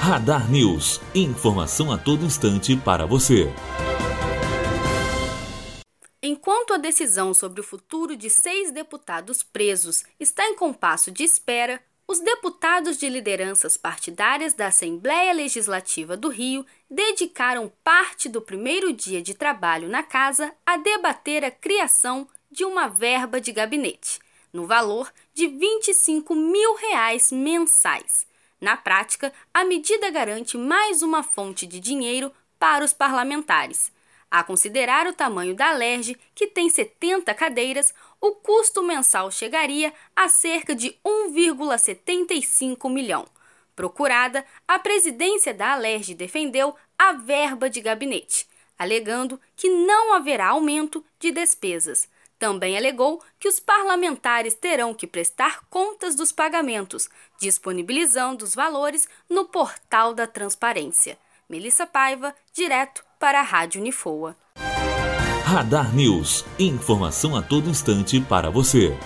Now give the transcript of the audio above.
Radar News. Informação a todo instante para você. Enquanto a decisão sobre o futuro de seis deputados presos está em compasso de espera, os deputados de lideranças partidárias da Assembleia Legislativa do Rio dedicaram parte do primeiro dia de trabalho na casa a debater a criação de uma verba de gabinete, no valor de 25 mil reais mensais. Na prática, a medida garante mais uma fonte de dinheiro para os parlamentares. A considerar o tamanho da LERJ, que tem 70 cadeiras, o custo mensal chegaria a cerca de 1,75 milhão. Procurada, a presidência da Alerj defendeu a verba de gabinete, alegando que não haverá aumento de despesas. Também alegou que os parlamentares terão que prestar contas dos pagamentos, disponibilizando os valores no portal da transparência. Melissa Paiva, direto para a Rádio Unifoa. Radar News. Informação a todo instante para você.